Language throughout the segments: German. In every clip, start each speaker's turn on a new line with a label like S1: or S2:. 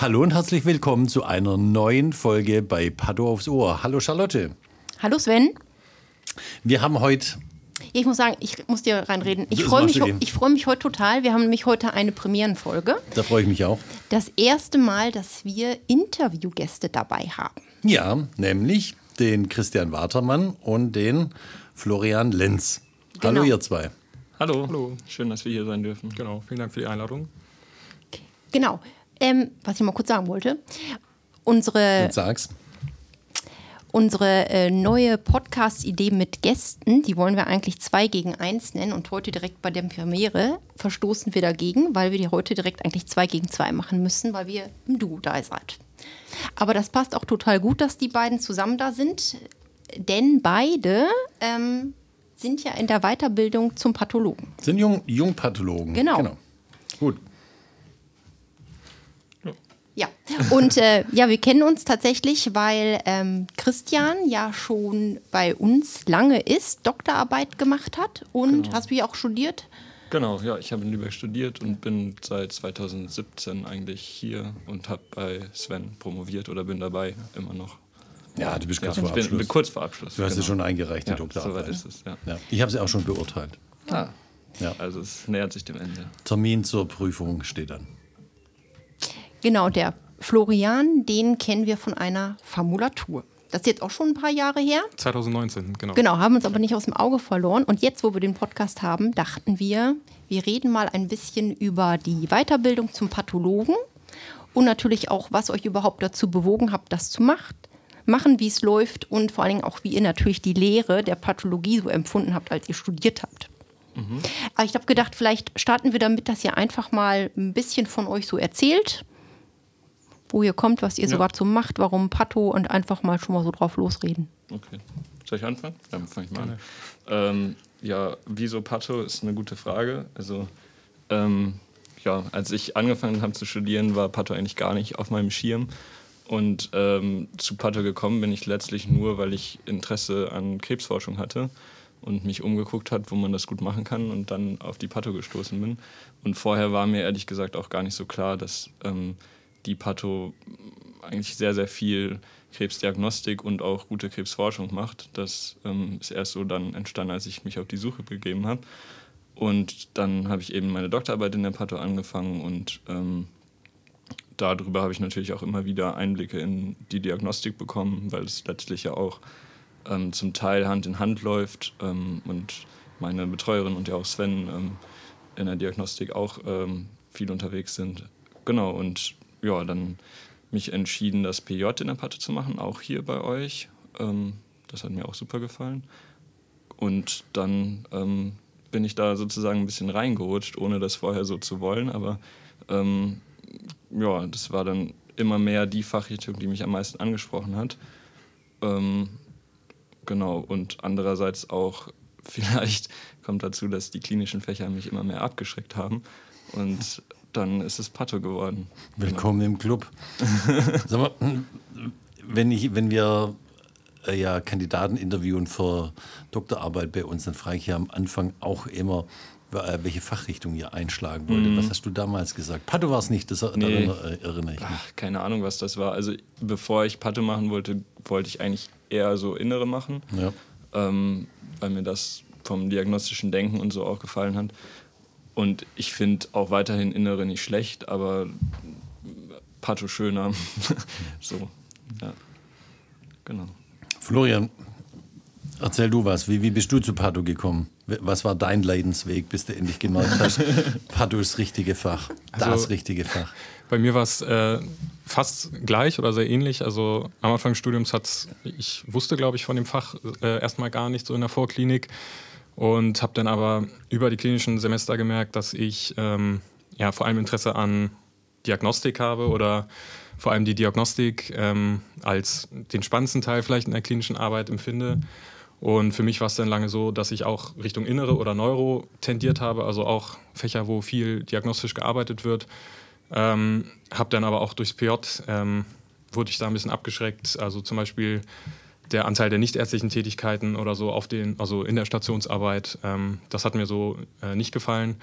S1: Hallo und herzlich willkommen zu einer neuen Folge bei Paddo aufs Ohr. Hallo Charlotte.
S2: Hallo Sven.
S1: Wir haben heute.
S2: Ich muss sagen, ich muss dir reinreden. Ich freue mich, freu mich heute total. Wir haben nämlich heute eine Premierenfolge.
S1: Da freue ich mich auch.
S2: Das erste Mal, dass wir Interviewgäste dabei haben.
S1: Ja, nämlich den Christian Watermann und den Florian Lenz. Genau. Hallo ihr zwei.
S3: Hallo. Hallo, schön, dass wir hier sein dürfen.
S4: Genau, vielen Dank für die Einladung.
S2: Genau. Ähm, was ich mal kurz sagen wollte. Unsere.
S1: Jetzt sag's.
S2: Unsere äh, neue Podcast-Idee mit Gästen, die wollen wir eigentlich zwei gegen eins nennen und heute direkt bei der Premiere verstoßen wir dagegen, weil wir die heute direkt eigentlich zwei gegen zwei machen müssen, weil wir im Duo da seid. Aber das passt auch total gut, dass die beiden zusammen da sind, denn beide ähm, sind ja in der Weiterbildung zum Pathologen.
S1: Sind Jung, Jungpathologen.
S2: Genau. genau.
S1: Gut.
S2: Ja, und äh, ja, wir kennen uns tatsächlich, weil ähm, Christian ja schon bei uns lange ist, Doktorarbeit gemacht hat. Und genau. hast du ja auch studiert?
S3: Genau, ja, ich habe in Lübeck studiert und bin seit 2017 eigentlich hier und habe bei Sven promoviert oder bin dabei immer noch.
S1: Ja, du bist kurz ja, vor
S3: Abschluss. Bin, bin kurz vor Abschluss.
S1: Du hast genau. ja schon eingereicht, die ja, Doktorarbeit.
S3: Soweit ist es, ja.
S1: ja. Ich habe sie auch schon beurteilt.
S3: Ah. Ja. Also es nähert sich dem Ende.
S1: Termin zur Prüfung steht dann.
S2: Genau, der Florian, den kennen wir von einer Formulatur. Das ist jetzt auch schon ein paar Jahre her.
S4: 2019, genau.
S2: Genau, haben uns aber nicht aus dem Auge verloren. Und jetzt, wo wir den Podcast haben, dachten wir, wir reden mal ein bisschen über die Weiterbildung zum Pathologen und natürlich auch, was euch überhaupt dazu bewogen habt, das zu macht, machen, wie es läuft und vor allen Dingen auch, wie ihr natürlich die Lehre der Pathologie so empfunden habt, als ihr studiert habt. Mhm. Aber ich habe gedacht, vielleicht starten wir damit, dass ihr einfach mal ein bisschen von euch so erzählt wo ihr kommt, was ihr ja. sogar so macht, warum Pato und einfach mal schon mal so drauf losreden.
S3: Okay. Soll ich anfangen? Ja, fange ich mal an. Ähm, ja, wieso Pato ist eine gute Frage. Also, ähm, ja, als ich angefangen habe zu studieren, war Pato eigentlich gar nicht auf meinem Schirm. Und ähm, zu Pato gekommen bin ich letztlich nur, weil ich Interesse an Krebsforschung hatte und mich umgeguckt hat, wo man das gut machen kann und dann auf die Pato gestoßen bin. Und vorher war mir ehrlich gesagt auch gar nicht so klar, dass ähm, die Patho eigentlich sehr, sehr viel Krebsdiagnostik und auch gute Krebsforschung macht. Das ähm, ist erst so dann entstanden, als ich mich auf die Suche begeben habe. Und dann habe ich eben meine Doktorarbeit in der Patho angefangen und ähm, darüber habe ich natürlich auch immer wieder Einblicke in die Diagnostik bekommen, weil es letztlich ja auch ähm, zum Teil Hand in Hand läuft ähm, und meine Betreuerin und ja auch Sven ähm, in der Diagnostik auch ähm, viel unterwegs sind. Genau, und ja, dann mich entschieden, das PJ in der Patte zu machen, auch hier bei euch. Ähm, das hat mir auch super gefallen. Und dann ähm, bin ich da sozusagen ein bisschen reingerutscht, ohne das vorher so zu wollen. Aber ja, das war dann immer mehr die Fachrichtung, die mich am meisten angesprochen hat. Ähm, genau, und andererseits auch vielleicht kommt dazu, dass die klinischen Fächer mich immer mehr abgeschreckt haben. Und dann ist es Pato geworden.
S1: Willkommen genau. im Club. Sag mal, wenn, ich, wenn wir äh, ja, Kandidaten interviewen für Doktorarbeit bei uns, dann frage ich ja am Anfang auch immer, welche Fachrichtung ihr einschlagen wollt. Mhm. Was hast du damals gesagt? Pato war es nicht, das nee. erinnere, erinnere ich mich. Ach,
S3: keine Ahnung, was das war. Also bevor ich Pato machen wollte, wollte ich eigentlich eher so Innere machen, ja. ähm, weil mir das vom diagnostischen Denken und so auch gefallen hat. Und ich finde auch weiterhin Innere nicht schlecht, aber Pato schöner. so, ja. Genau.
S1: Florian, erzähl du was. Wie, wie bist du zu Pato gekommen? Was war dein Leidensweg, bis du endlich gemerkt hast, Pato ist das richtige Fach, das also, richtige Fach?
S4: Bei mir war es äh, fast gleich oder sehr ähnlich. Also am Anfang des Studiums hat ich wusste, glaube ich, von dem Fach äh, erstmal gar nicht so in der Vorklinik Und habe dann aber über die klinischen Semester gemerkt, dass ich ähm, ja, vor allem Interesse an Diagnostik habe oder vor allem die Diagnostik ähm, als den spannendsten Teil vielleicht in der klinischen Arbeit empfinde. Und für mich war es dann lange so, dass ich auch Richtung Innere oder Neuro tendiert habe, also auch Fächer, wo viel diagnostisch gearbeitet wird. Ähm, habe dann aber auch durchs PJ, ähm, wurde ich da ein bisschen abgeschreckt. Also zum Beispiel der Anteil der nichtärztlichen Tätigkeiten oder so auf den, also in der Stationsarbeit, ähm, das hat mir so äh, nicht gefallen.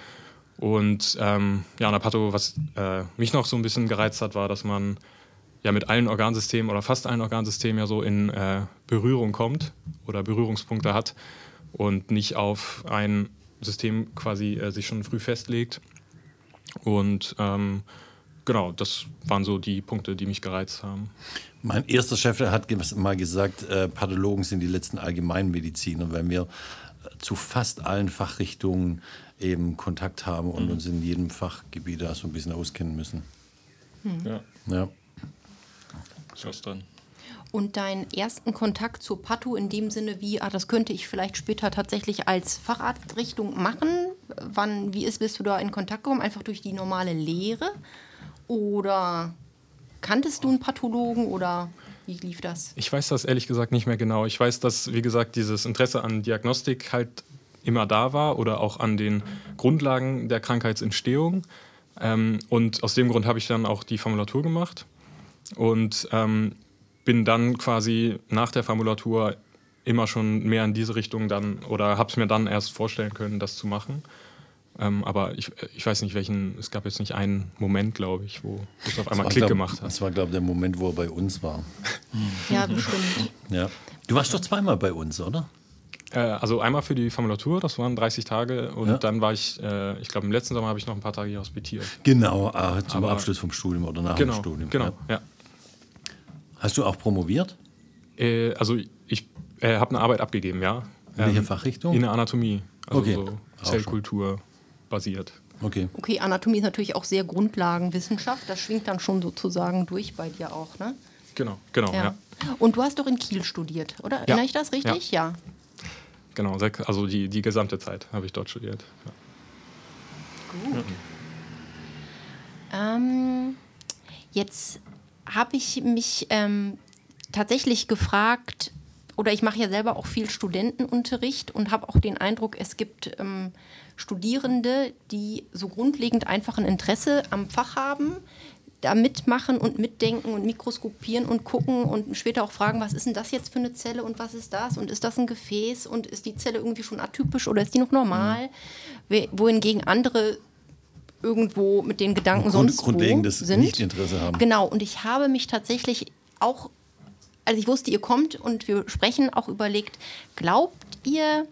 S4: Und ähm, ja, an der Patho, was äh, mich noch so ein bisschen gereizt hat, war, dass man ja mit allen Organsystemen oder fast allen Organsystemen ja so in äh, Berührung kommt oder Berührungspunkte hat und nicht auf ein System quasi äh, sich schon früh festlegt. Und ähm, genau, das waren so die Punkte, die mich gereizt haben.
S1: Mein erster Chef hat mal gesagt, äh, Pathologen sind die letzten Allgemeinmediziner, weil wir äh, zu fast allen Fachrichtungen eben Kontakt haben und mhm. uns in jedem Fachgebiet da so ein bisschen auskennen müssen.
S3: Mhm. Ja.
S1: ja.
S3: Ist dran.
S2: Und deinen ersten Kontakt zur Patho in dem Sinne, wie, ah, das könnte ich vielleicht später tatsächlich als Facharztrichtung machen. Wann, wie ist, bist du da in Kontakt gekommen? Einfach durch die normale Lehre? Oder kanntest du einen Pathologen oder wie lief das?
S4: Ich weiß das ehrlich gesagt nicht mehr genau. Ich weiß, dass, wie gesagt, dieses Interesse an Diagnostik halt immer da war oder auch an den Grundlagen der Krankheitsentstehung. Ähm, und aus dem Grund habe ich dann auch die Formulatur gemacht und ähm, bin dann quasi nach der Formulatur immer schon mehr in diese Richtung dann oder habe es mir dann erst vorstellen können, das zu machen. Ähm, aber ich, ich weiß nicht, welchen, es gab jetzt nicht einen Moment, glaube ich, wo es auf einmal Klick
S1: glaub,
S4: gemacht hat.
S1: Das war, glaube ich, der Moment, wo er bei uns war.
S2: Ja, bestimmt.
S1: Ja. Du warst doch zweimal bei uns, oder?
S4: Äh, also einmal für die Formulatur, das waren 30 Tage und ja. dann war ich, äh, ich glaube im letzten Sommer habe ich noch ein paar Tage hier hospitiert.
S1: Genau, äh, zum Aber, Abschluss vom Studium oder nach
S4: genau,
S1: dem Studium.
S4: Genau, ja. ja.
S1: Hast du auch promoviert?
S4: Äh, also ich äh, habe eine Arbeit abgegeben, ja.
S1: In welcher ähm, Fachrichtung?
S4: In der Anatomie, also
S1: okay.
S4: so Zellkultur basiert.
S1: Okay.
S2: Okay, Anatomie ist natürlich auch sehr Grundlagenwissenschaft. Das schwingt dann schon sozusagen durch bei dir auch, ne?
S4: Genau, genau, ja. ja.
S2: Und du hast doch in Kiel studiert, oder? Erinnere ich das richtig?
S4: Ja. ja. Genau, also die, die gesamte Zeit habe ich dort studiert.
S2: Ja. Gut. Ähm, jetzt habe ich mich ähm, tatsächlich gefragt, oder ich mache ja selber auch viel Studentenunterricht und habe auch den Eindruck, es gibt ähm, Studierende, die so grundlegend einfach ein Interesse am Fach haben, da mitmachen und mitdenken und mikroskopieren und gucken und später auch fragen, was ist denn das jetzt für eine Zelle und was ist das und ist das ein Gefäß und ist die Zelle irgendwie schon atypisch oder ist die noch normal? Mhm. Wohingegen andere irgendwo mit den Gedanken Grund, sonst
S1: grundlegendes
S2: wo sind.
S1: Nichtinteresse haben.
S2: Genau, und ich habe mich tatsächlich auch, als ich wusste, ihr kommt und wir sprechen, auch überlegt, glaubt ihr,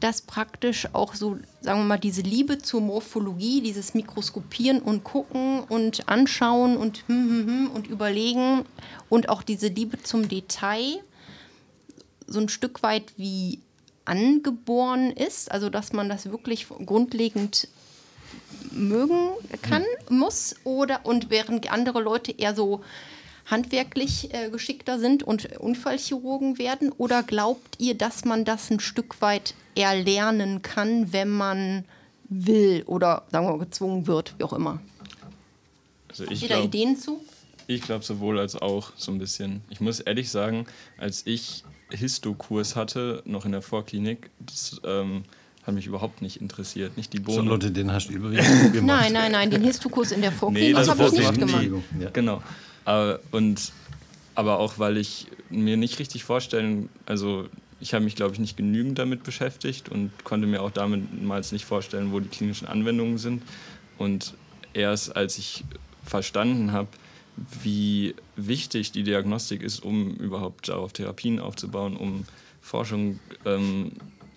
S2: dass praktisch auch so, sagen wir mal, diese Liebe zur Morphologie, dieses Mikroskopieren und Gucken und Anschauen und, hm, hm, hm und Überlegen und auch diese Liebe zum Detail so ein Stück weit wie angeboren ist, also dass man das wirklich grundlegend mögen kann, hm. muss, oder und während andere Leute eher so handwerklich äh, geschickter sind und Unfallchirurgen werden? Oder glaubt ihr, dass man das ein Stück weit erlernen kann, wenn man will oder sagen wir mal gezwungen wird, wie auch immer?
S3: Also ich
S2: Habt ihr da Ideen zu?
S3: Ich glaube sowohl als auch so ein bisschen. Ich muss ehrlich sagen, als ich Histokurs hatte, noch in der Vorklinik, das ähm, hat mich überhaupt nicht interessiert. Nicht die Bohnen.
S1: So Leute, den hast du übrigens gemacht.
S2: Nein, nein, nein, den Histokurs in der Vorklinik nee, habe ich nicht gemacht.
S3: Ja. Genau. Aber, und, aber auch, weil ich mir nicht richtig vorstellen, also ich habe mich, glaube ich, nicht genügend damit beschäftigt und konnte mir auch damals nicht vorstellen, wo die klinischen Anwendungen sind. Und erst als ich verstanden habe, wie wichtig die Diagnostik ist, um überhaupt darauf Therapien aufzubauen, um Forschung ähm,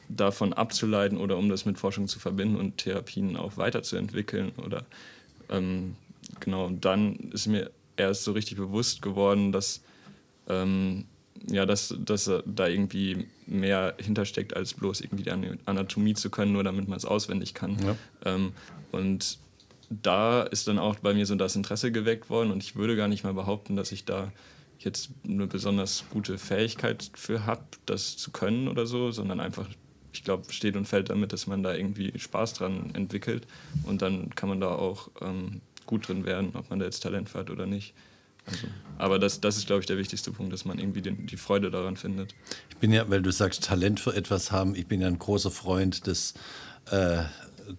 S3: davon abzuleiten oder um das mit Forschung zu verbinden und Therapien auch weiterzuentwickeln oder ähm, genau, dann ist mir erst so richtig bewusst geworden, dass, ähm, ja, dass, dass da irgendwie mehr hintersteckt, als bloß irgendwie die Anatomie zu können, nur damit man es auswendig kann. Ja. Ähm, und da ist dann auch bei mir so das Interesse geweckt worden und ich würde gar nicht mal behaupten, dass ich da jetzt eine besonders gute Fähigkeit für habe, das zu können oder so, sondern einfach, ich glaube, steht und fällt damit, dass man da irgendwie Spaß dran entwickelt und dann kann man da auch ähm, gut drin werden, ob man da jetzt Talent hat oder nicht. Also, aber das, das ist, glaube ich, der wichtigste Punkt, dass man irgendwie den, die Freude daran findet.
S1: Ich bin ja, weil du sagst, Talent für etwas haben, ich bin ja ein großer Freund des, äh,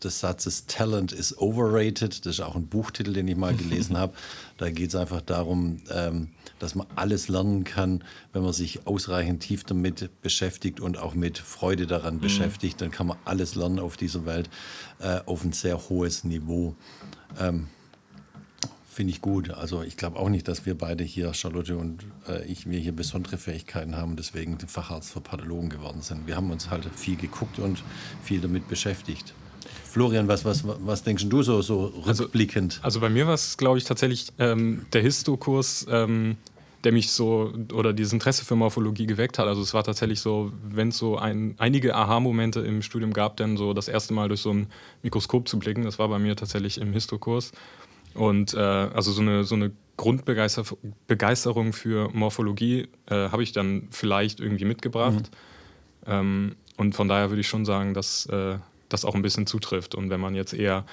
S1: des Satzes Talent is overrated. Das ist auch ein Buchtitel, den ich mal gelesen habe. Da geht es einfach darum, ähm, dass man alles lernen kann, wenn man sich ausreichend tief damit beschäftigt und auch mit Freude daran mhm. beschäftigt. Dann kann man alles lernen auf dieser Welt äh, auf ein sehr hohes Niveau. Ähm, Finde ich gut. Also ich glaube auch nicht, dass wir beide hier, Charlotte und äh, ich, wir hier besondere Fähigkeiten haben, deswegen Facharzt für Pathologen geworden sind. Wir haben uns halt viel geguckt und viel damit beschäftigt. Florian, was, was, was denkst du so, so
S4: also,
S1: rückblickend?
S4: Also, also bei mir war es, glaube ich, tatsächlich ähm, der Histo-Kurs, ähm, der mich so oder dieses Interesse für Morphologie geweckt hat. Also es war tatsächlich so, wenn es so ein, einige Aha-Momente im Studium gab, dann so das erste Mal durch so ein Mikroskop zu blicken. Das war bei mir tatsächlich im Histo-Kurs. Und äh, also so eine, so eine Grundbegeisterung für Morphologie äh, habe ich dann vielleicht irgendwie mitgebracht. Mhm. Ähm, und von daher würde ich schon sagen, dass äh, das auch ein bisschen zutrifft. Und wenn man jetzt eher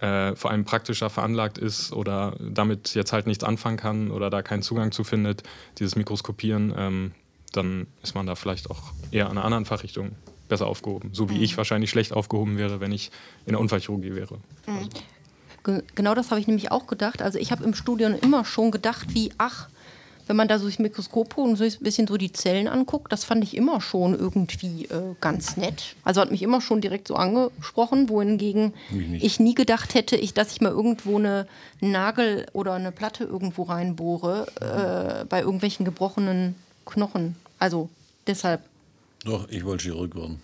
S4: äh, vor allem praktischer veranlagt ist oder damit jetzt halt nichts anfangen kann oder da keinen Zugang zu findet, dieses Mikroskopieren, ähm, dann ist man da vielleicht auch eher an einer anderen Fachrichtung besser aufgehoben. So wie mhm. ich wahrscheinlich schlecht aufgehoben wäre, wenn ich in der Unfallchirurgie wäre. Mhm
S2: genau das habe ich nämlich auch gedacht. Also ich habe im Studium immer schon gedacht, wie, ach, wenn man da so durchs Mikroskop und so ein bisschen so die Zellen anguckt, das fand ich immer schon irgendwie äh, ganz nett. Also hat mich immer schon direkt so angesprochen, wohingegen ich nie gedacht hätte, ich, dass ich mal irgendwo eine Nagel oder eine Platte irgendwo reinbohre äh, bei irgendwelchen gebrochenen Knochen. Also deshalb.
S1: Doch, ich wollte Chirurg werden.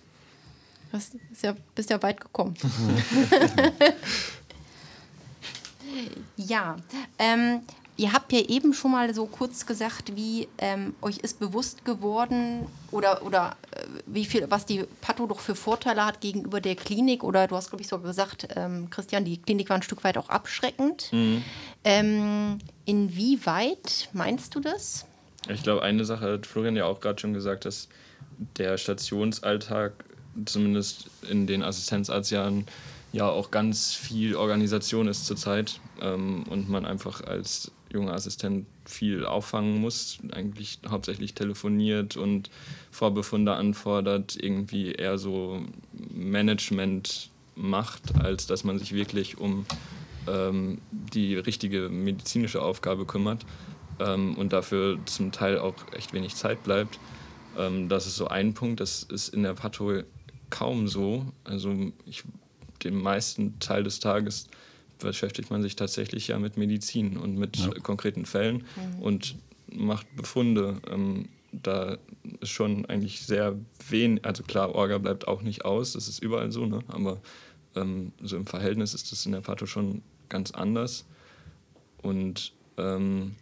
S2: Du ja, bist ja weit gekommen. Ja, ähm, ihr habt ja eben schon mal so kurz gesagt, wie ähm, euch ist bewusst geworden oder, oder äh, wie viel, was die Patho doch für Vorteile hat gegenüber der Klinik. Oder du hast, glaube ich, sogar gesagt, ähm, Christian, die Klinik war ein Stück weit auch abschreckend. Mhm. Ähm, inwieweit meinst du das?
S3: Ich glaube, eine Sache hat Florian ja auch gerade schon gesagt, dass der Stationsalltag zumindest in den Assistenzarztjahren ja auch ganz viel Organisation ist zurzeit ähm, und man einfach als junger Assistent viel auffangen muss, eigentlich hauptsächlich telefoniert und Vorbefunde anfordert, irgendwie eher so Management macht, als dass man sich wirklich um ähm, die richtige medizinische Aufgabe kümmert ähm, und dafür zum Teil auch echt wenig Zeit bleibt. Ähm, das ist so ein Punkt, das ist in der Patho kaum so. Also ich den meisten Teil des Tages beschäftigt man sich tatsächlich ja mit Medizin und mit ja. konkreten Fällen mhm. und macht Befunde. Ähm, da ist schon eigentlich sehr wenig, also klar, Orga bleibt auch nicht aus, das ist überall so, ne? aber ähm, so im Verhältnis ist das in der Patho schon ganz anders. Und ähm,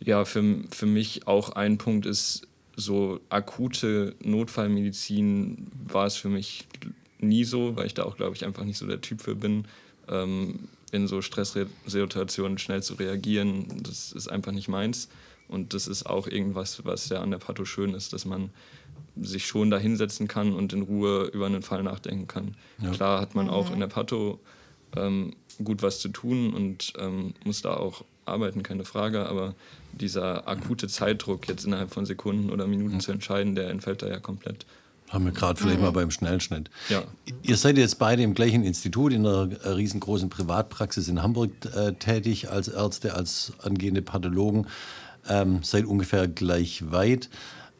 S3: ja, für, für mich auch ein Punkt ist, so akute Notfallmedizin war es für mich nie so, weil ich da auch, glaube ich, einfach nicht so der Typ für bin, ähm, in so Stresssituationen schnell zu reagieren. Das ist einfach nicht meins. Und das ist auch irgendwas, was ja an der Patho schön ist, dass man sich schon da hinsetzen kann und in Ruhe über einen Fall nachdenken kann. Ja. Klar hat man auch in der Patho ähm, gut was zu tun und ähm, muss da auch arbeiten, keine Frage, aber dieser akute Zeitdruck, jetzt innerhalb von Sekunden oder Minuten ja. zu entscheiden, der entfällt da ja komplett.
S1: Haben wir gerade vielleicht mhm. mal beim Schnellschnitt. Ja. Ihr seid jetzt beide im gleichen Institut in einer riesengroßen Privatpraxis in Hamburg äh, tätig als Ärzte, als angehende Pathologen. Ähm, seid ungefähr gleich weit.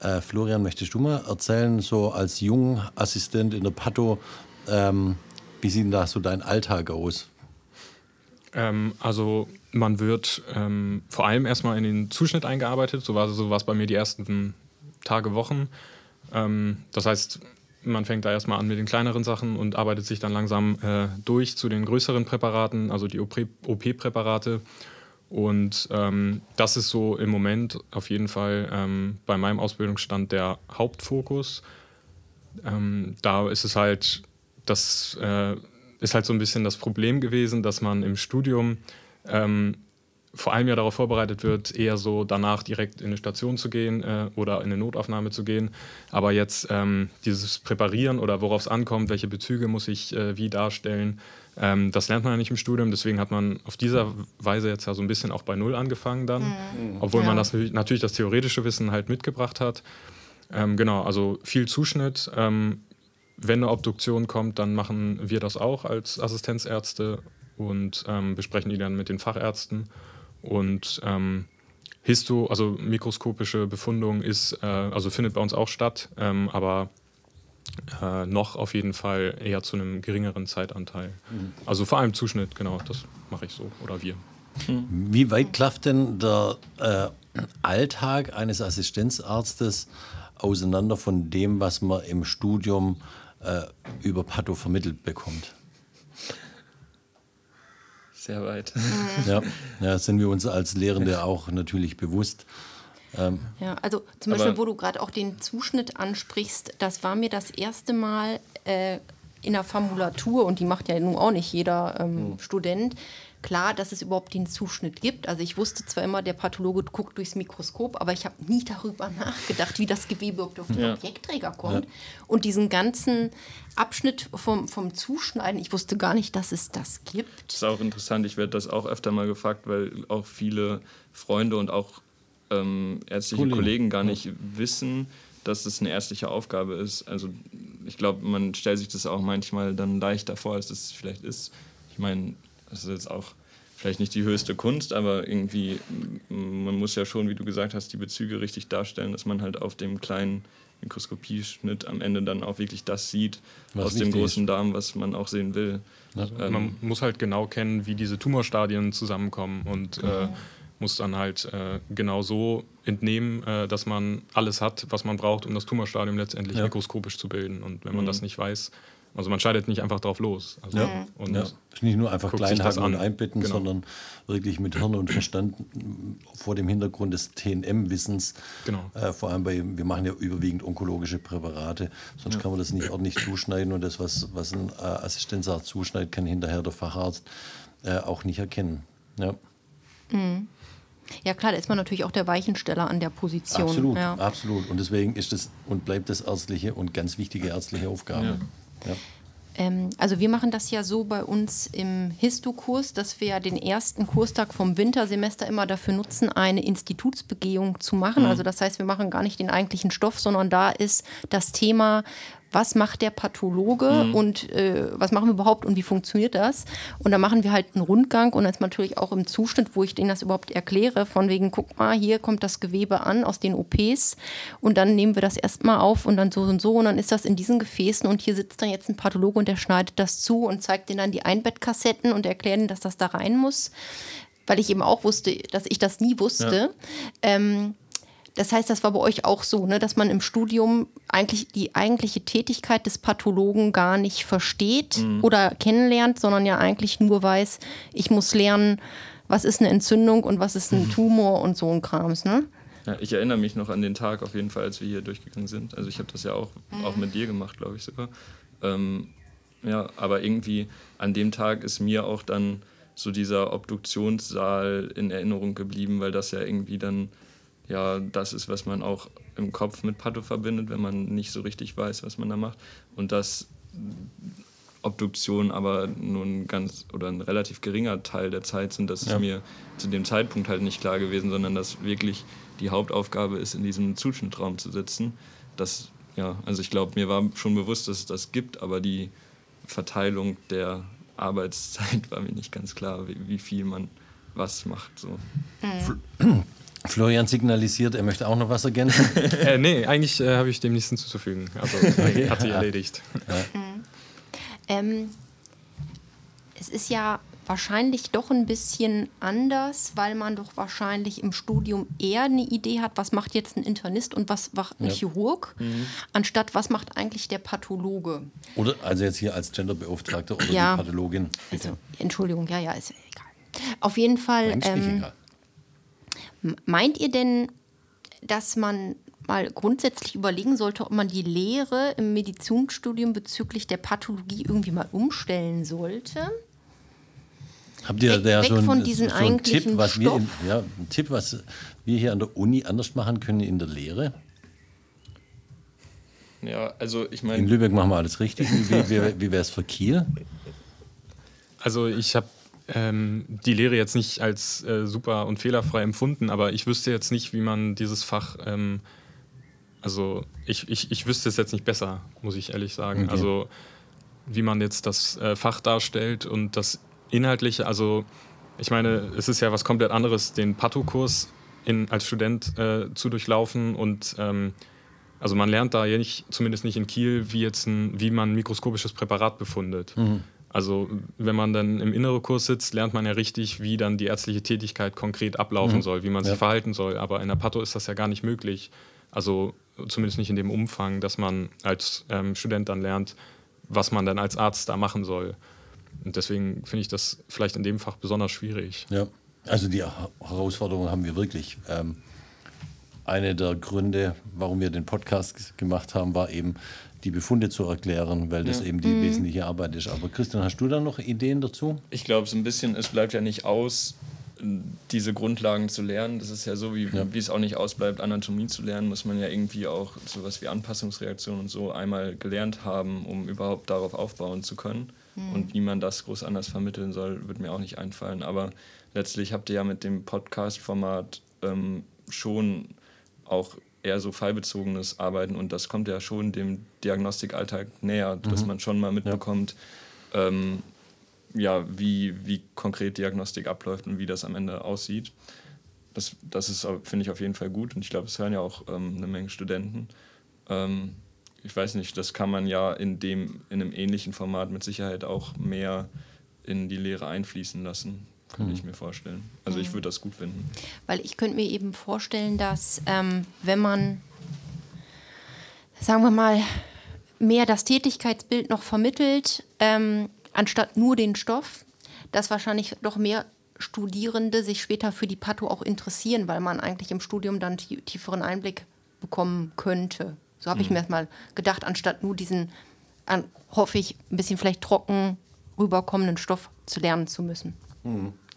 S1: Äh, Florian, möchtest du mal erzählen, so als Jungassistent in der Patho, ähm, wie sieht denn da so dein Alltag aus?
S4: Ähm, also man wird ähm, vor allem erstmal in den Zuschnitt eingearbeitet. So war es so bei mir die ersten Tage, Wochen. Ähm, das heißt, man fängt da erstmal an mit den kleineren Sachen und arbeitet sich dann langsam äh, durch zu den größeren Präparaten, also die OP-Präparate. Und ähm, das ist so im Moment auf jeden Fall ähm, bei meinem Ausbildungsstand der Hauptfokus. Ähm, da ist es halt, das äh, ist halt so ein bisschen das Problem gewesen, dass man im Studium ähm, vor allem ja darauf vorbereitet wird, eher so danach direkt in eine Station zu gehen äh, oder in eine Notaufnahme zu gehen. Aber jetzt ähm, dieses Präparieren oder worauf es ankommt, welche Bezüge muss ich äh, wie darstellen, ähm, das lernt man ja nicht im Studium. Deswegen hat man auf dieser Weise jetzt ja so ein bisschen auch bei Null angefangen dann, mhm. obwohl ja. man das natürlich das theoretische Wissen halt mitgebracht hat. Ähm, genau, also viel Zuschnitt. Ähm, wenn eine Obduktion kommt, dann machen wir das auch als Assistenzärzte und ähm, besprechen die dann mit den Fachärzten. Und ähm, Histo, also mikroskopische Befundung ist, äh, also findet bei uns auch statt, ähm, aber äh, noch auf jeden Fall eher zu einem geringeren Zeitanteil. Mhm. Also vor allem Zuschnitt, genau, das mache ich so oder wir.
S1: Mhm. Wie weit klafft denn der äh, Alltag eines Assistenzarztes auseinander von dem, was man im Studium äh, über Patho vermittelt bekommt?
S3: Sehr weit.
S1: Ja, ja, sind wir uns als Lehrende auch natürlich bewusst.
S2: Ähm, ja, also zum Beispiel, wo du gerade auch den Zuschnitt ansprichst, das war mir das erste Mal äh, in der Formulatur, und die macht ja nun auch nicht jeder ähm, hm. Student, klar, dass es überhaupt den Zuschnitt gibt. Also ich wusste zwar immer, der Pathologe guckt durchs Mikroskop, aber ich habe nie darüber nachgedacht, wie das Gewebe auf den ja. Objektträger kommt. Ja. Und diesen ganzen Abschnitt vom, vom Zuschneiden, ich wusste gar nicht, dass es das gibt.
S3: Das ist auch interessant, ich werde das auch öfter mal gefragt, weil auch viele Freunde und auch ähm, ärztliche Kollegen. Kollegen gar nicht ja. wissen, dass das eine ärztliche Aufgabe ist. Also ich glaube, man stellt sich das auch manchmal dann leichter vor, als es vielleicht ist. Ich meine, das ist jetzt auch vielleicht nicht die höchste Kunst, aber irgendwie, man muss ja schon, wie du gesagt hast, die Bezüge richtig darstellen, dass man halt auf dem kleinen Mikroskopieschnitt am Ende dann auch wirklich das sieht was aus dem großen ist. Darm, was man auch sehen will.
S4: Also ähm, man muss halt genau kennen, wie diese Tumorstadien zusammenkommen und äh, mhm. muss dann halt äh, genau so entnehmen, äh, dass man alles hat, was man braucht, um das Tumorstadium letztendlich ja. mikroskopisch zu bilden. Und wenn man mhm. das nicht weiß, also man scheidet nicht einfach drauf los. Also
S1: ja. Und ja. Nicht nur einfach kleinhaken und einbetten, genau. sondern wirklich mit Hirn und Verstand vor dem Hintergrund des TNM-Wissens. Genau. Äh, vor allem bei, wir machen ja überwiegend onkologische Präparate, sonst ja. kann man das nicht ordentlich zuschneiden und das, was, was ein äh, Assistenzarzt zuschneidet, kann hinterher der Facharzt äh, auch nicht erkennen. Ja.
S2: Mhm. Ja klar, da ist man natürlich auch der Weichensteller an der Position.
S1: Absolut,
S2: ja.
S1: absolut. Und deswegen ist es und bleibt das ärztliche und ganz wichtige ärztliche Aufgabe. Ja. Ja.
S2: Ähm, also wir machen das ja so bei uns im Histo-Kurs, dass wir den ersten Kurstag vom Wintersemester immer dafür nutzen, eine Institutsbegehung zu machen. Mhm. Also das heißt, wir machen gar nicht den eigentlichen Stoff, sondern da ist das Thema was macht der Pathologe mhm. und äh, was machen wir überhaupt und wie funktioniert das? Und da machen wir halt einen Rundgang und jetzt natürlich auch im Zuschnitt, wo ich denen das überhaupt erkläre, von wegen, guck mal, hier kommt das Gewebe an aus den OPs und dann nehmen wir das erstmal auf und dann so und so und dann ist das in diesen Gefäßen und hier sitzt dann jetzt ein Pathologe und der schneidet das zu und zeigt denen dann die Einbettkassetten und erklärt ihnen, dass das da rein muss, weil ich eben auch wusste, dass ich das nie wusste. Ja. Ähm, das heißt, das war bei euch auch so, ne, dass man im Studium eigentlich die eigentliche Tätigkeit des Pathologen gar nicht versteht mhm. oder kennenlernt, sondern ja eigentlich nur weiß, ich muss lernen, was ist eine Entzündung und was ist ein mhm. Tumor und so ein Krams, ne?
S3: Ja, ich erinnere mich noch an den Tag auf jeden Fall, als wir hier durchgegangen sind. Also ich habe das ja auch, mhm. auch mit dir gemacht, glaube ich sogar. Ähm, ja, aber irgendwie an dem Tag ist mir auch dann so dieser Obduktionssaal in Erinnerung geblieben, weil das ja irgendwie dann ja das ist, was man auch im Kopf mit Patho verbindet, wenn man nicht so richtig weiß, was man da macht. Und dass Obduktionen aber nur ein ganz oder ein relativ geringer Teil der Zeit sind, das ja. ist mir zu dem Zeitpunkt halt nicht klar gewesen, sondern dass wirklich die Hauptaufgabe ist, in diesem Zuschnittraum zu sitzen. Das, ja, also ich glaube, mir war schon bewusst, dass es das gibt, aber die Verteilung der Arbeitszeit war mir nicht ganz klar, wie, wie viel man was macht. So.
S1: Mhm. Florian signalisiert, er möchte auch noch was ergänzen.
S4: äh, nee, eigentlich äh, habe ich dem nichts hinzuzufügen. Also okay. hat sie erledigt. Ja. Mhm.
S2: Ähm, es ist ja wahrscheinlich doch ein bisschen anders, weil man doch wahrscheinlich im Studium eher eine Idee hat, was macht jetzt ein Internist und was macht ein ja. Chirurg, mhm. anstatt was macht eigentlich der Pathologe.
S1: Oder also jetzt hier als Genderbeauftragter oder ja. die Pathologin.
S2: Bitte. Also, Entschuldigung, ja, ja, ist egal. Auf jeden Fall. Ähm, egal. Meint ihr denn, dass man mal grundsätzlich überlegen sollte, ob man die Lehre im Medizinstudium bezüglich der Pathologie irgendwie mal umstellen sollte?
S1: Habt ihr da so, einen,
S2: diesem
S1: so einen Tipp, was wir, in, ja, ein Tipp, was wir hier an der Uni anders machen können in der Lehre?
S3: Ja, also ich
S1: In
S3: meine,
S1: Lübeck machen wir alles richtig. Wie, wie, wie, wie wäre es für Kiel?
S4: Also ich habe ähm, die Lehre jetzt nicht als äh, super und fehlerfrei empfunden, aber ich wüsste jetzt nicht, wie man dieses Fach, ähm, also ich, ich, ich wüsste es jetzt nicht besser, muss ich ehrlich sagen.
S1: Okay.
S4: Also wie man jetzt das äh, Fach darstellt und das Inhaltliche, also ich meine, es ist ja was komplett anderes, den Pato-Kurs als Student äh, zu durchlaufen und ähm, also man lernt da ja nicht, zumindest nicht in Kiel, wie jetzt ein, wie man ein mikroskopisches Präparat befundet. Also wenn man dann im inneren Kurs sitzt, lernt man ja richtig, wie dann die ärztliche Tätigkeit konkret ablaufen soll, wie man
S1: Ja.
S4: sich verhalten soll. Aber in der Patho ist das ja gar nicht möglich. Also zumindest nicht in dem Umfang, dass man als ähm, Student dann lernt, was man dann als Arzt da machen soll. Und deswegen finde ich das vielleicht in dem Fach besonders schwierig.
S1: Ja, also die Her- Herausforderung haben wir wirklich. Ähm, eine der Gründe, warum wir den Podcast gemacht haben, war eben, die Befunde zu erklären, weil das eben die
S2: Mhm.
S1: wesentliche Arbeit ist. Aber Christian, hast du da noch Ideen dazu?
S3: ich glaube so ein bisschen, es bleibt ja nicht aus, diese Grundlagen zu lernen. Das ist ja so, wie,
S1: Ja.
S3: wie es auch nicht ausbleibt, Anatomie zu lernen, muss man ja irgendwie auch sowas wie Anpassungsreaktionen und so einmal gelernt haben, um überhaupt darauf aufbauen zu können. Und wie man das groß anders vermitteln soll, wird mir auch nicht einfallen. Aber letztlich habt ihr ja mit dem Podcast-Format ähm, schon auch eher so fallbezogenes Arbeiten und das kommt ja schon dem Diagnostikalltag näher, dass man schon mal mitbekommt, ähm, ja, wie, wie konkret Diagnostik abläuft und wie das am Ende aussieht. Das, das ist, finde ich, auf jeden Fall gut und ich glaube, es hören ja auch ähm, eine Menge Studenten. Ähm, ich weiß nicht, das kann man ja in, dem, in einem ähnlichen Format mit Sicherheit auch mehr in die Lehre einfließen lassen, könnte ich mir vorstellen. Also ich würde das gut finden.
S2: Weil ich könnte mir eben vorstellen, dass ähm, wenn man, sagen wir mal, mehr das Tätigkeitsbild noch vermittelt, ähm, anstatt nur den Stoff, dass wahrscheinlich doch mehr Studierende sich später für die Patho auch interessieren, weil man eigentlich im Studium dann tie- tieferen Einblick bekommen könnte. So habe ich mir das mal gedacht, anstatt nur diesen, an, hoffe ich, ein bisschen vielleicht trocken rüberkommenden Stoff zu lernen zu müssen.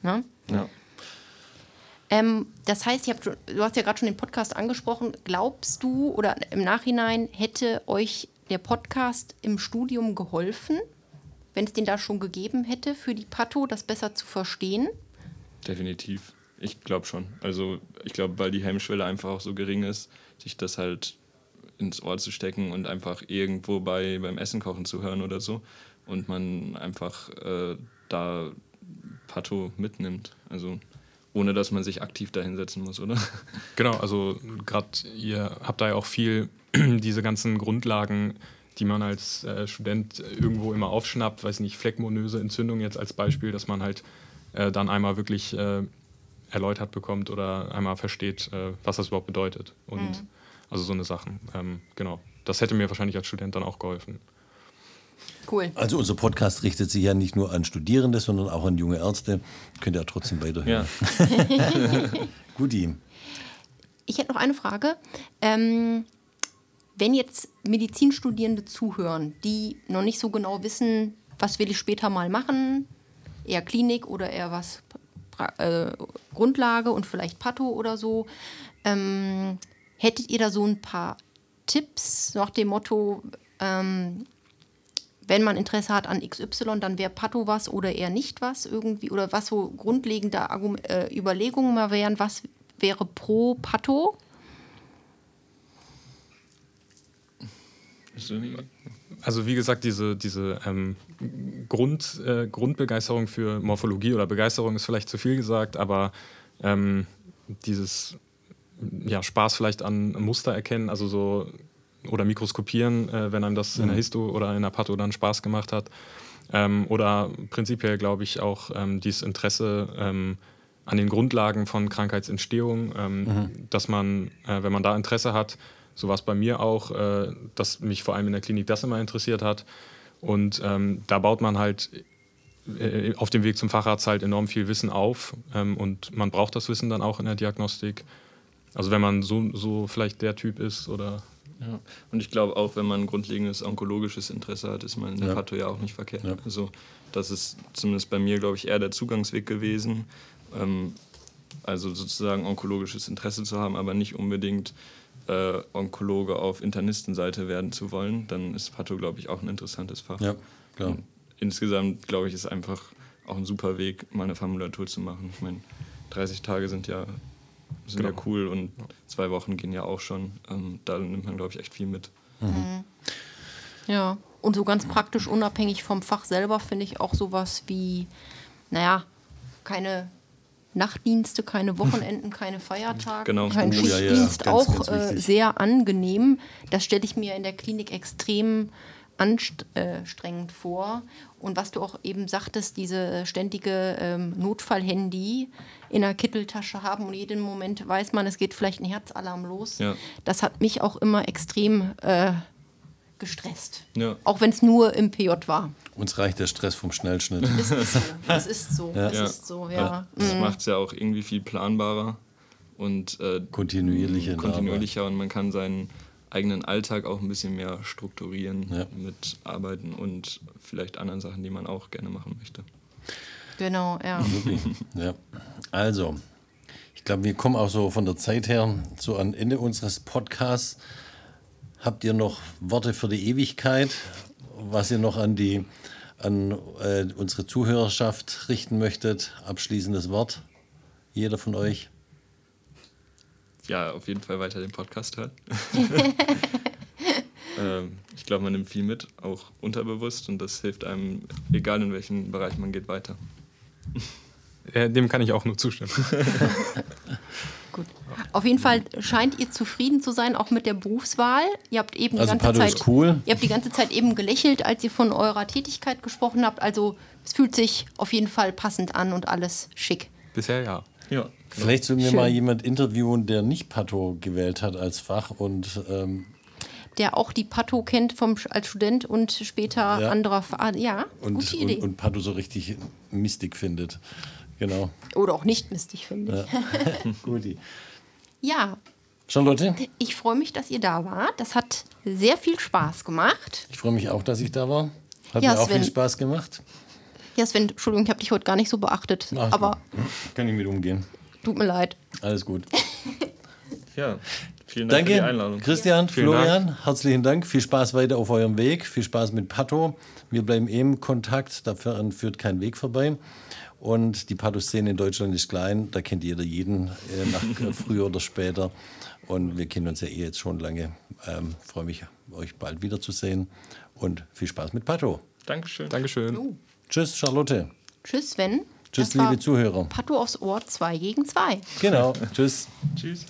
S2: Ne?
S3: Ja.
S2: Ähm, das heißt, schon- du hast ja gerade schon den Podcast angesprochen. Glaubst du oder im Nachhinein hätte euch der Podcast im Studium geholfen, wenn es den da schon gegeben hätte, für die Patho das besser zu verstehen?
S3: Definitiv. Ich glaube schon. Also ich glaube, weil die Hemmschwelle einfach auch so gering ist, sich das halt ins Ohr zu stecken und einfach irgendwo bei, beim Essen kochen zu hören oder so. Und man einfach äh, da Pato mitnimmt. Also ohne dass man sich aktiv da hinsetzen muss, oder?
S4: Genau, also gerade ihr habt da ja auch viel diese ganzen Grundlagen, die man als äh, Student irgendwo immer aufschnappt, weiß nicht, Fleckmonöse Entzündung jetzt als Beispiel, dass man halt äh, dann einmal wirklich äh, erläutert bekommt oder einmal versteht, äh, was das überhaupt bedeutet. Und also so eine Sachen. Ähm, genau. Das hätte mir wahrscheinlich als Student dann auch geholfen.
S2: Cool.
S1: Also unser Podcast richtet sich ja nicht nur an Studierende, sondern auch an junge Ärzte. Könnt ihr ja trotzdem weiterhören.
S3: Ja.
S1: Guti.
S2: Ich hätte noch eine Frage. Ähm, wenn jetzt Medizinstudierende zuhören, die noch nicht so genau wissen, was will ich später mal machen, eher Klinik oder eher was pra- äh, Grundlage und vielleicht Patho oder so, ähm, hättet ihr da so ein paar Tipps nach dem Motto, ähm, wenn man Interesse hat an XY, dann wäre Patho was oder eher nicht was irgendwie oder was so grundlegende Argum äh, Überlegungen mal wären, was wäre pro
S3: nie-
S4: Also wie gesagt, diese, diese ähm, Grund, äh, Grundbegeisterung für Morphologie oder Begeisterung ist vielleicht zu viel gesagt, aber ähm, dieses ja, Spaß vielleicht an Muster erkennen, also so oder mikroskopieren, äh, wenn einem das in der Histo oder in der Patho dann Spaß gemacht hat. Ähm, oder prinzipiell glaube ich auch ähm, dieses Interesse ähm, an den Grundlagen von Krankheitsentstehung, ähm, dass man, äh, wenn man da Interesse hat, so war es bei mir auch, äh, dass mich vor allem in der Klinik das immer interessiert hat. Und ähm, da baut man halt äh, auf dem Weg zum Facharzt halt enorm viel Wissen auf ähm, und man braucht das Wissen dann auch in der Diagnostik. Also wenn man so, so vielleicht der Typ ist oder
S3: Ja. Und ich glaube auch, wenn man ein grundlegendes onkologisches Interesse hat, ist man in der
S1: Ja.
S3: Patho ja auch nicht verkehrt.
S1: Ja.
S3: Also das ist zumindest bei mir, glaube ich, eher der Zugangsweg gewesen. Ähm, also sozusagen onkologisches Interesse zu haben, aber nicht unbedingt äh, Onkologe auf Internistenseite werden zu wollen. Dann ist Patho, glaube ich, auch ein interessantes Fach.
S1: Ja, klar.
S3: Und insgesamt, glaube ich, ist einfach auch ein super Weg, mal eine Formulatur zu machen. Ich meine, 30 Tage sind ja, sind ja
S4: Genau.
S3: cool und zwei Wochen gehen ja auch schon. Ähm, da nimmt man, glaube ich, echt viel mit.
S2: Ja, und so ganz praktisch unabhängig vom Fach selber finde ich auch sowas wie, naja, keine Nachtdienste, keine Wochenenden, keine Feiertage,
S3: Genau.
S2: kein
S3: Oh,
S1: ja, ja,
S2: Schichtdienst,
S1: ganz,
S2: auch
S1: ganz
S2: äh, sehr angenehm. Das stelle ich mir in der Klinik extrem anstrengend vor. Und was du auch eben sagtest, diese ständige ähm, Notfallhandy in der Kitteltasche haben und jeden Moment weiß man, es geht vielleicht ein Herzalarm los.
S3: Ja.
S2: Das hat mich auch immer extrem äh, gestresst.
S3: Ja.
S2: Auch wenn es nur im PJ war.
S1: Uns reicht der Stress vom Schnellschnitt.
S2: Es ist so. Es ist so.
S3: Ja.
S2: ist so, ja.
S3: Das macht es ja auch irgendwie viel planbarer und äh,
S1: Kontinuierliche
S3: kontinuierlicher und man kann seinen eigenen Alltag auch ein bisschen mehr strukturieren
S1: Ja.
S3: mit Arbeiten und vielleicht anderen Sachen, die man auch gerne machen möchte.
S2: Genau, ja.
S1: Ja, also, ich glaube, wir kommen auch so von der Zeit her so am Ende unseres Podcasts. Habt ihr noch Worte für die Ewigkeit, was ihr noch an die an äh, unsere Zuhörerschaft richten möchtet? Abschließendes Wort, jeder von euch.
S3: Ja, auf jeden Fall weiter den Podcast hören. ähm, ich glaube, man nimmt viel mit, auch unterbewusst und das hilft einem, egal in welchen Bereich man geht, weiter.
S4: Äh, dem kann ich auch nur zustimmen.
S2: Gut. Auf jeden Fall scheint ihr zufrieden zu sein, auch mit der Berufswahl. Ihr habt eben die
S1: Also
S2: ganze
S1: Pado
S2: Zeit,
S1: cool.
S2: ihr habt die ganze Zeit eben gelächelt, als ihr von eurer Tätigkeit gesprochen habt. Also es fühlt sich auf jeden Fall passend an und alles schick.
S4: Bisher ja.
S3: Ja,
S1: Vielleicht sollten wir
S2: Schön.
S1: mal jemand interviewen, der nicht Pato gewählt hat als Fach und ähm,
S2: Der auch die Pato kennt vom, als Student und später
S1: Ja.
S2: anderer Verein. Ja,
S1: und,
S2: gute Idee.
S1: und, und Pato so richtig Mystik findet. Genau.
S2: Oder auch nicht mistig, finde ich.
S1: Guti.
S2: Ja,
S1: Charlotte,
S2: ich freue mich, dass ihr da wart. Das hat sehr viel Spaß gemacht.
S1: ich freue mich auch, dass ich da war. Hat
S2: Ja,
S1: mir auch
S2: Sven.
S1: viel Spaß gemacht.
S2: Ja, Sven, Entschuldigung, ich habe dich heute gar nicht so beachtet.
S1: Ach,
S2: aber
S1: Kann ich mit umgehen.
S2: Tut mir leid.
S1: Alles gut.
S3: ja. Vielen Dank für die
S1: Danke,
S3: Einladung.
S1: Christian,
S4: Vielen
S1: Florian, herzlichen Dank. Viel Spaß weiter auf eurem Weg. Viel Spaß mit Pato. Wir bleiben eh im Kontakt, dafür führt kein Weg vorbei. Und die Pato-Szene in Deutschland ist klein, da kennt jeder jeden, äh, nach, äh, früher oder später. Und wir kennen uns ja eh jetzt schon lange. Ähm, Freue mich, euch bald wiederzusehen. Und viel Spaß mit Pato.
S3: Dankeschön.
S4: Dankeschön.
S1: Tschüss, Charlotte.
S2: Tschüss, Sven.
S1: Tschüss,
S2: Das war
S1: liebe Zuhörer.
S2: Pato aufs Ohr 2 gegen 2.
S1: Genau, tschüss.
S3: Tschüss.